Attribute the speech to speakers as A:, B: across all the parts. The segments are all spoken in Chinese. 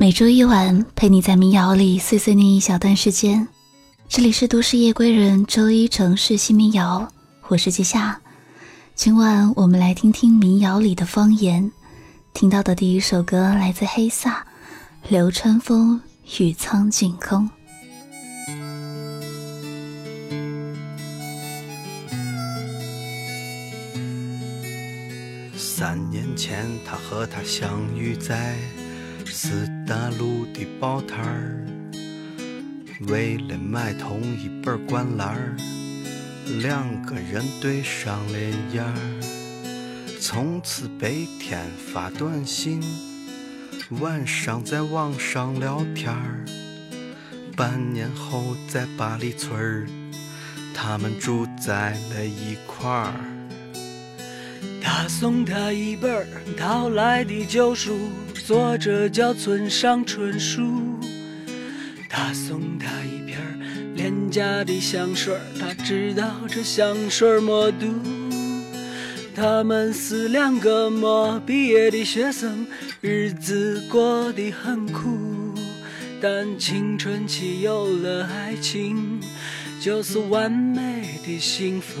A: 每周一晚陪你在民谣里碎碎念一小段时间。这里是都市夜归人周一城市新民谣，我是季夏。今晚我们来听听民谣里的方言。听到的第一首歌来自黑撒，《流川枫与苍井空》。
B: 三年前，他和她相遇在四大路的报摊儿，为了买同一本灌篮儿，两个人对上了眼儿，从此白天发短信，晚上在网上聊天儿。半年后，在八里村儿，他们住在了一块儿。
C: 他送她一本儿淘来的旧书，作者叫村上春树。他送她一瓶廉价的香水，他知道这香水没毒。他们是两个没毕业的学生，日子过得很苦，但青春期有了爱情，就是完美的幸福。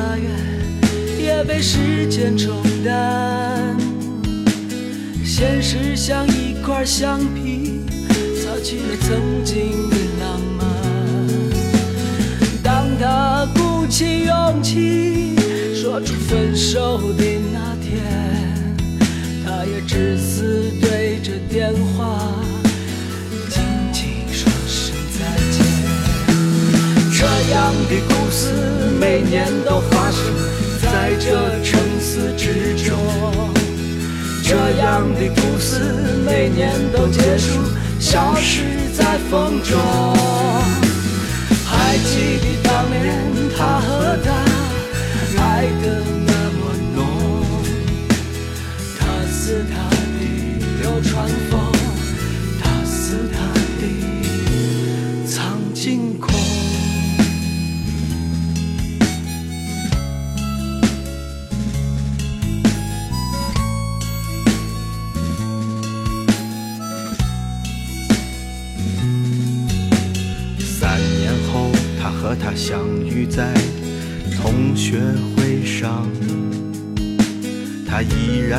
C: 拉远，也被时间冲淡。现实像一块橡皮，擦去了曾经的浪漫。当他鼓起勇气说出分手的那天，他也只是对着电话样的故事每年都发生在这城市之中，这样的故事每年都结束，消失在风中。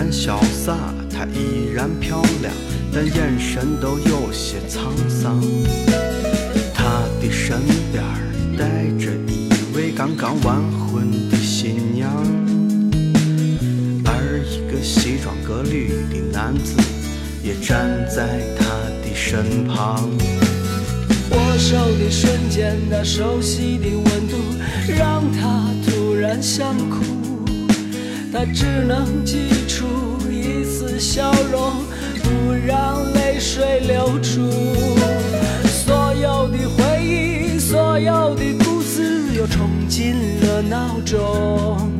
B: 然潇洒，她依然漂亮，但眼神都有些沧桑。她的身边带着一位刚刚完婚的新娘，而一个西装革履的男子也站在她的身旁。
C: 握手的瞬间，那熟悉的温度让他突然想哭，他只能挤出一丝笑容，不让泪水流出。所有的回忆，所有的故事，又冲进了脑中。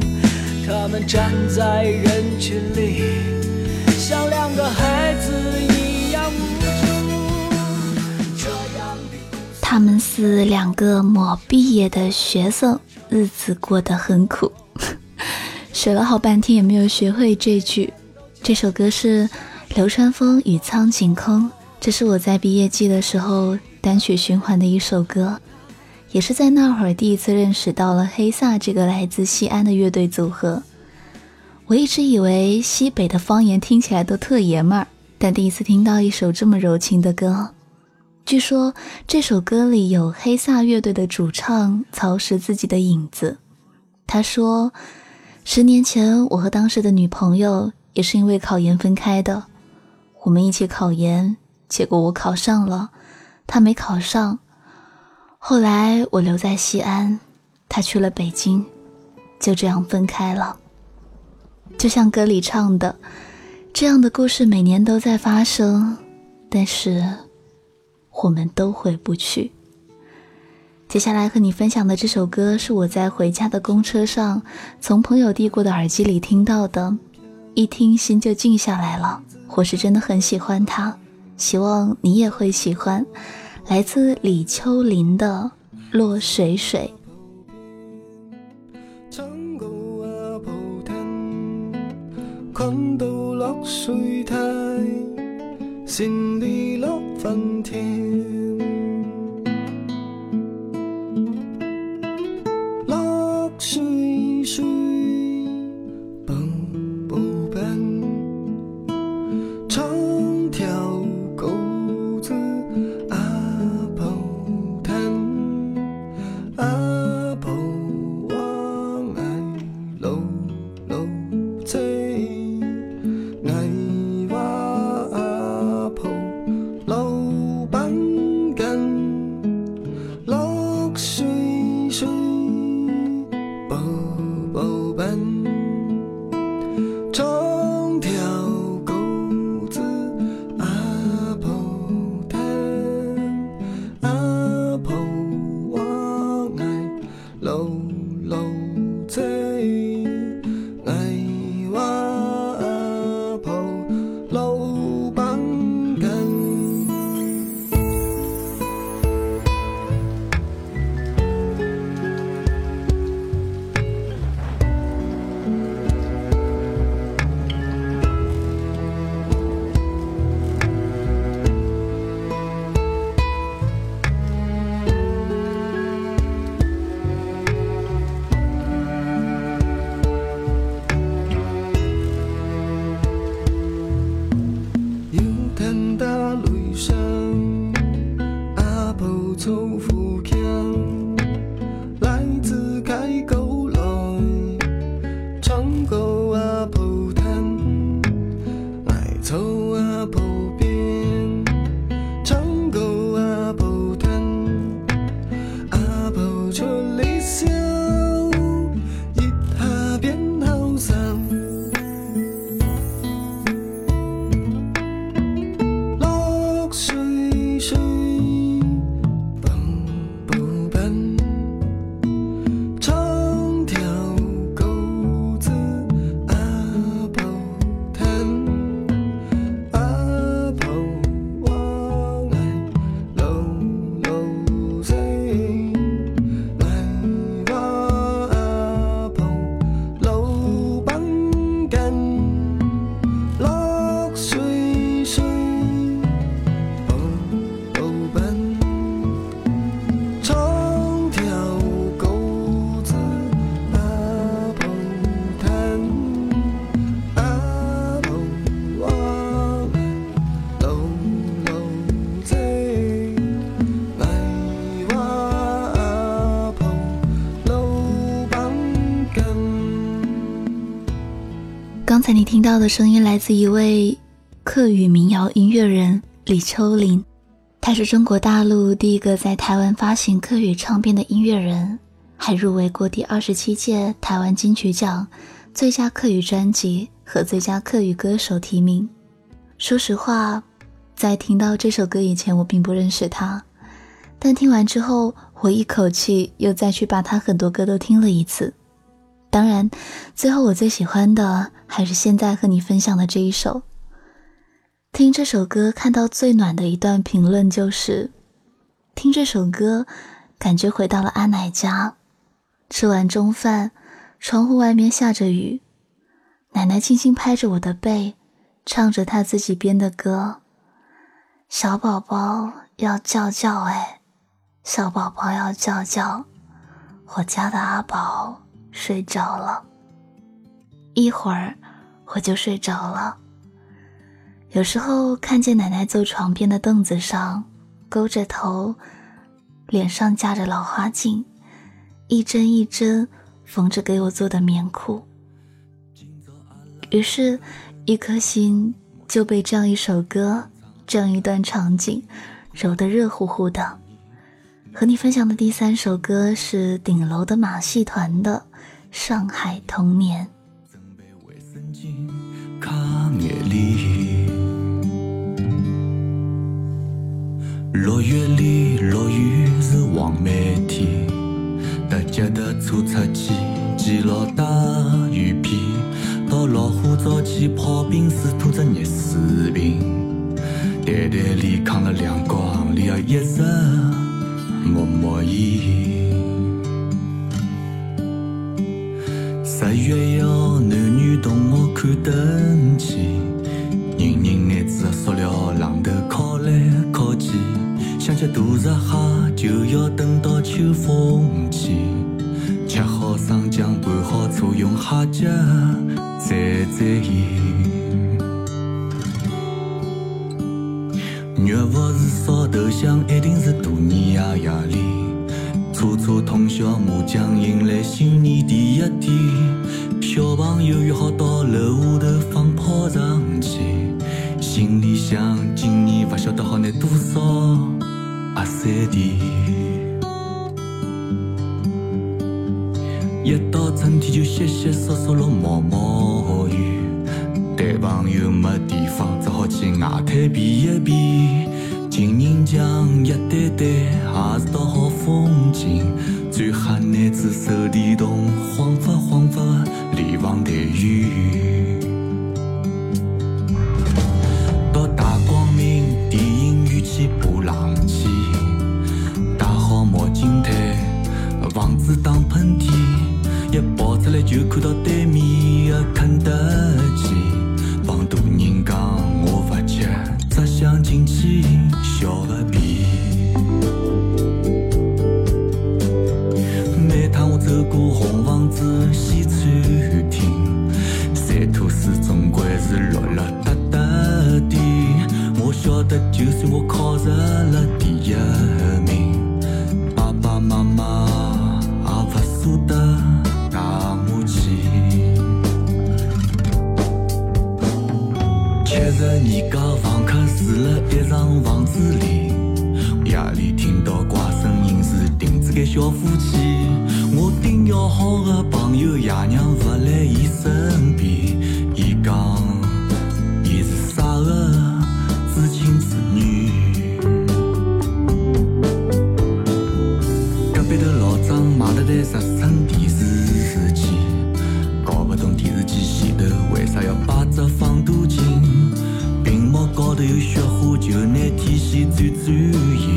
C: 他们站在人群里，像两个孩子一样无助。这样的。
A: 他们是两个没毕业的学生，日子过得很苦。学了好半天也没有学会这句。这首歌是流川枫与苍井空，这是我在毕业季的时候单曲循环的一首歌，也是在那会儿第一次认识到了黑撒这个来自西安的乐队组合。我一直以为西北的方言听起来都特爷们儿，但第一次听到一首这么柔情的歌。据说这首歌里有黑撒乐队的主唱曹石自己的影子。他说，十年前我和当时的女朋友也是因为考研分开的，我们一起考研，结果我考上了，他没考上。后来我留在西安，他去了北京，
D: 就这样分开了。就像歌里唱的，这样的故事每年都在发生，但是我们都回不去。接下来和你分享的这首歌是我在回家的公车上从朋友递过的耳机里听到的，一听心就静下来了。我是真的很喜欢它，希望你也会喜欢。来自李秋林的《落水水》。刚才你听到的声音来自一位客语民谣音乐人李秋林，他是中国大陆第一个在台湾发行客语唱片的音乐人，还入围过第二十七届台湾金曲奖最佳客语专辑和最佳客语歌手提名。说实话，在听到这首歌以前，我并不认识他，但听完之后，我一口气又再去把他很多歌都听了一次。当然，最后我最喜欢的还是现在和你分享的这一首。听这首歌看到最暖的一段评论就是：听这首歌，感觉回到了阿奶家，吃完中饭，窗户外面下着雨，奶奶轻轻拍着我的背，唱着她自己编的歌。小宝宝要叫叫哎，小宝宝要叫叫，我家的阿宝。睡着了，一会儿我就睡着了。有时候看见奶奶坐床边的凳子上，勾着头，脸上架着老花镜，一针一针缝着给我做的棉裤。于是，一颗心就被这样一首歌、这样一段场景揉得热乎乎的。和你分享的第三首歌是顶楼的马戏团的。
A: 上海童年。
E: 六月里落雨是黄梅天，搭脚踏车出去，记牢大雨披，到老虎灶去泡冰水，吐着热水瓶，袋袋里扛了两光，里要一直默默烟。十月要男女同学看灯去，人人拿着塑料榔头敲来敲去。想吃大闸蟹，就要等到秋风起。吃好生姜，拌好醋，用虾脚蘸蘸盐。肉不是烧头香，一定是大年夜夜里。初初通宵麻将，迎来新年第一天。小朋友约好到楼下头放炮仗去，心里想今年不晓得好拿多少。压岁钱，一到春天就淅淅嗦嗦落毛毛雨，谈朋友没地方，只好去外滩避一避。情人墙一对对，也是道好风景。最吓男子手电筒，晃发晃发连房带雨。到大光明电影院去爬冷气。房子打喷嚏，一跑出来就看到在十寸电视机，搞不懂电视机前头为啥要摆只放大镜？屏幕高头有雪花，就拿天线转转。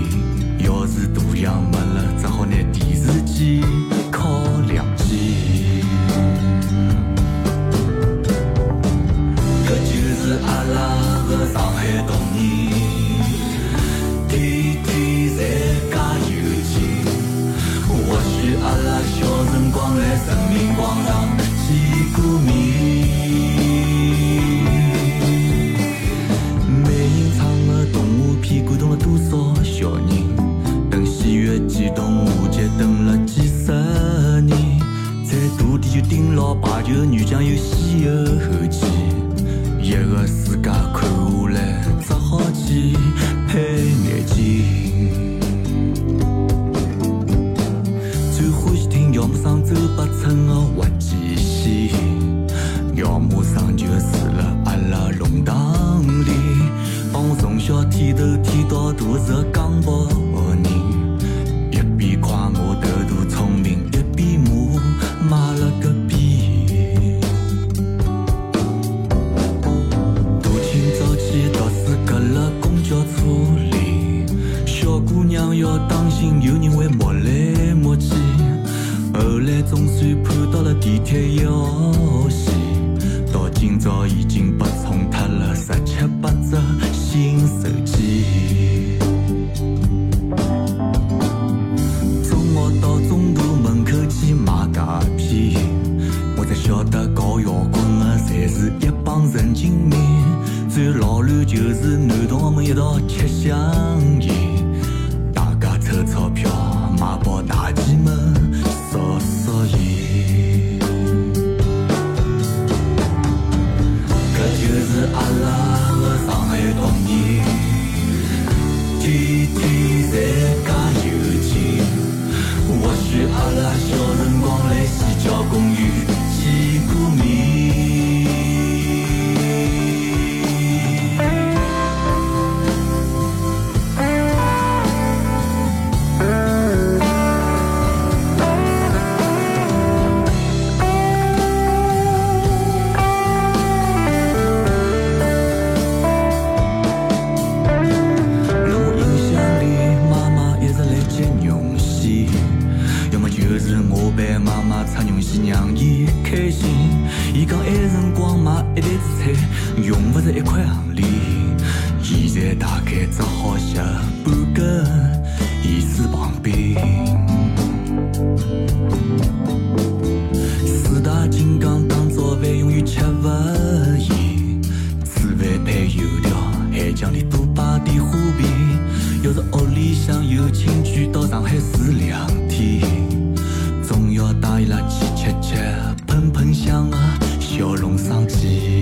E: 最老卵就是男同学们一道吃香烟，去让伊开心。伊讲埃辰光买一袋子菜用勿着一块行钿，现在大概只好吃半根盐水棒冰。四大金刚当早饭永远吃勿厌，煮饭配油条，还讲里多摆点花边。要是屋里向有亲眷到上海住两天，来去吃吃喷喷香啊小笼生煎。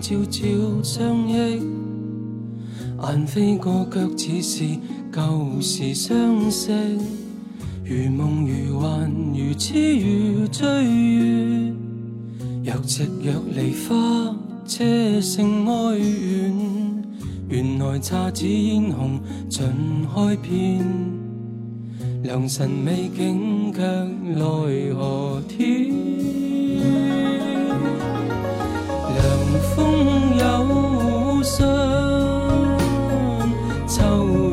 C: 朝朝相忆，雁飞过，却似是旧时相识。如梦如幻，如痴如醉月，若即若离花，车声哀怨。原来姹紫嫣红尽开遍，良辰美景却奈何天。凉风有信秋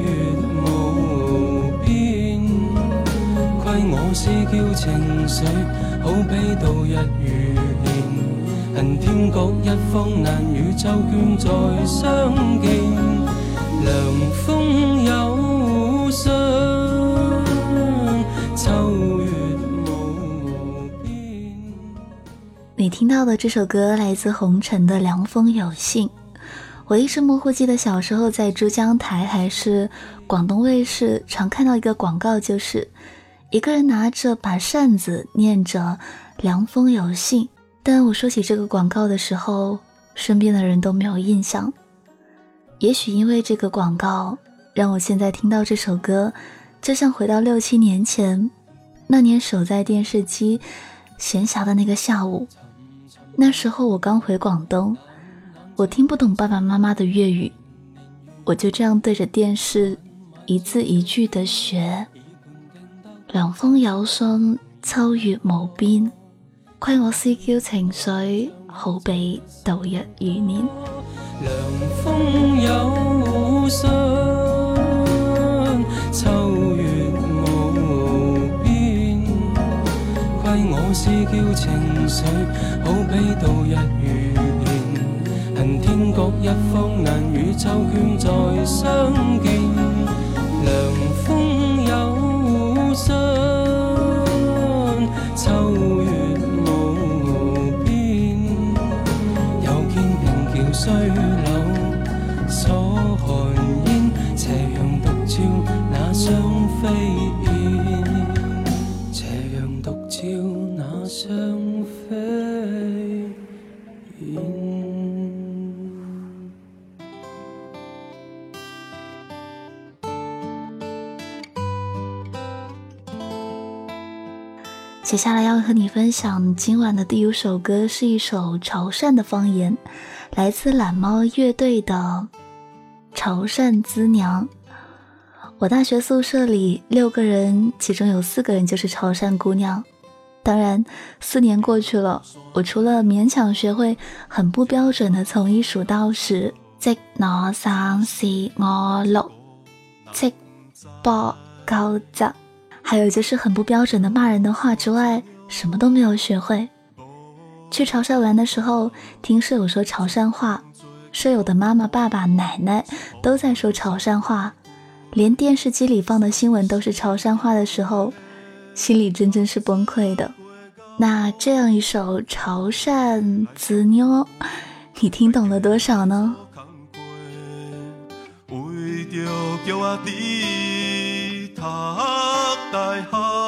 C: 月无边亏我思叫情绪好比度日如年恨天各一方难与周娟再相见凉风有信秋
A: 你听到的这首歌来自红尘的《凉风有信》。我一直模糊记得小时候在珠江台还是广东卫视，常看到一个广告，就是一个人拿着把扇子，念着“凉风有信”。但我说起这个广告的时候，身边的人都没有印象。也许因为这个广告，让我现在听到这首歌，就像回到六七年前，那年守在电视机，闲暇的那个下午，那时候我刚回广东，我听不懂爸爸妈妈的粤语，我就这样对着电视一字一句的学。凉风有信，秋月无边，亏我思娇情绪，好比度日如年。
C: 凉风有信，我思娇情绪，好比度日如年。恨天各一方，难与秋娟再相见。
A: 接下来要和你分享今晚的第五首歌，是一首潮汕的方言，来自懒猫乐队的《潮汕滋娘》。我大学宿舍里六个人，其中有四个人就是潮汕姑娘。当然，四年过去了，我除了勉强学会很不标准的从一数到十，即我三四五六七八九十。还有就是很不标准的骂人的话之外，什么都没有学会。去潮汕玩的时候，听舍友说潮汕话，舍友的妈妈、爸爸、奶奶都在说潮汕话，连电视机里放的新闻都是潮汕话的时候，心里真正是崩溃的。那这样一首潮汕子妞，你听懂了多少呢？
F: 伫读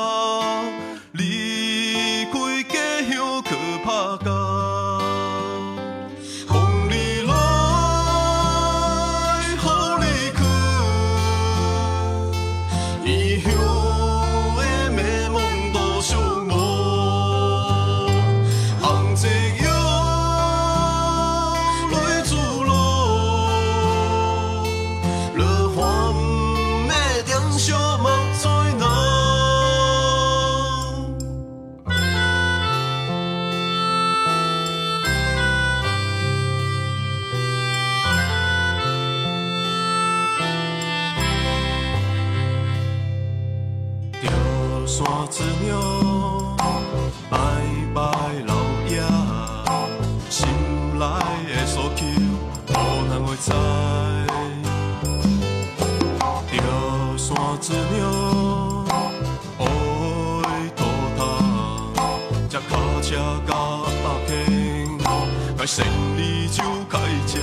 F: 胜利就开吃，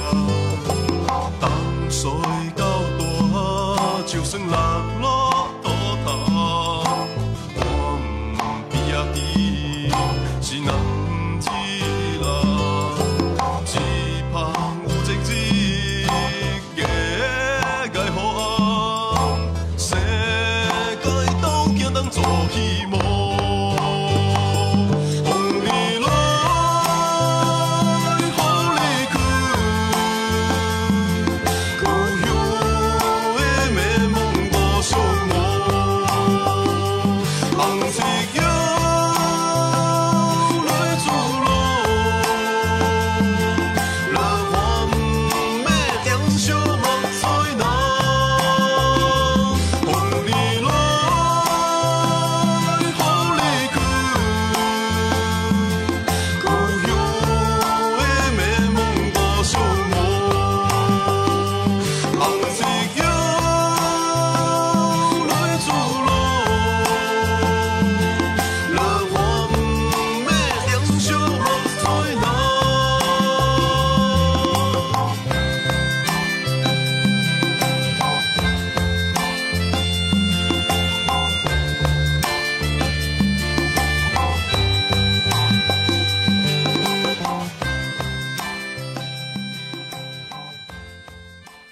F: 淡水到大，就算落落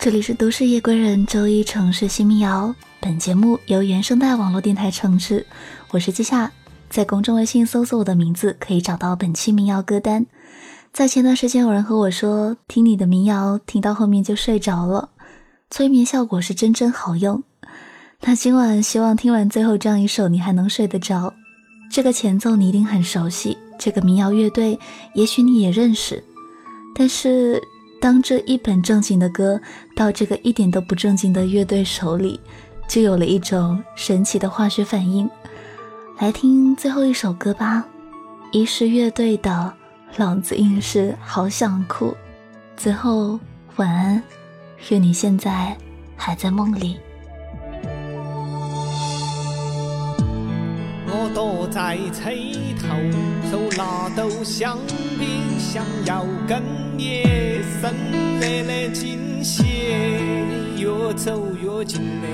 A: 这里是都市夜归人，周一城市新民谣。本节目由原声带网络电台承制，我是季夏。在公众微信搜索我的名字，可以找到本期民谣歌单。在前段时间，有人和我说，听你的民谣听到后面就睡着了，催眠效果是真真好用。那今晚希望听完最后这样一首，你还能睡得着。这个前奏你一定很熟悉，这个民谣乐队也许你也认识。但是当这一本正经的歌到这个一点都不正经的乐队手里，就有了一种神奇的化学反应。来听最后一首歌吧，一是乐队的。老子硬是好想哭，最后晚安，愿你现在还在梦里。
G: 躲在车头，手拿豆香槟，想要跟夜深热的惊喜，越走越近的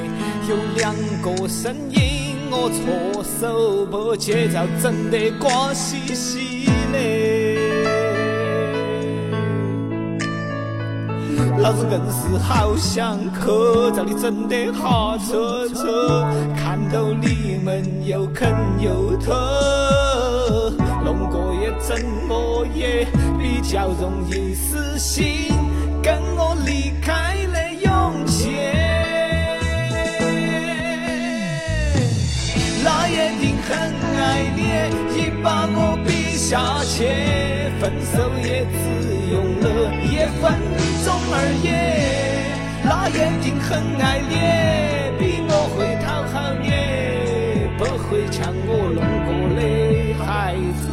G: 有两个声音，我措手不及，就整得瓜兮兮的。老子硬是好想去，找你整得哈扯扯，看到你们又啃又吞，弄个也整我也比较容易死心，跟我离开的勇气。那一定很爱你，已把我比下去，分手也只用了一分钟。而已，那一定很爱你，比我会讨好你，不会抢我弄过的孩子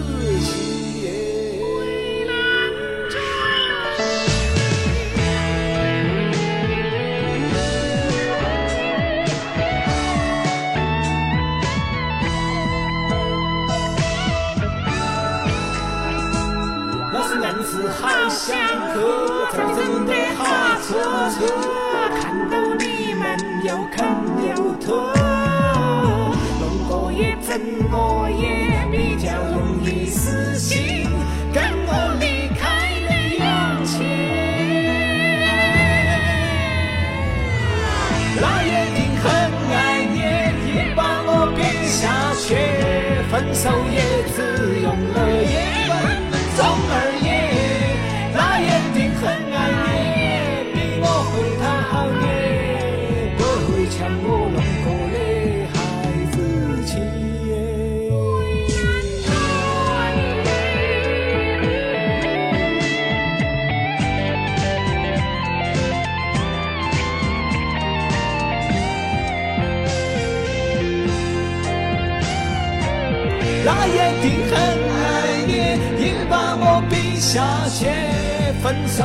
G: 车车看到你们又啃又吞，弄个也整个也下雪，分手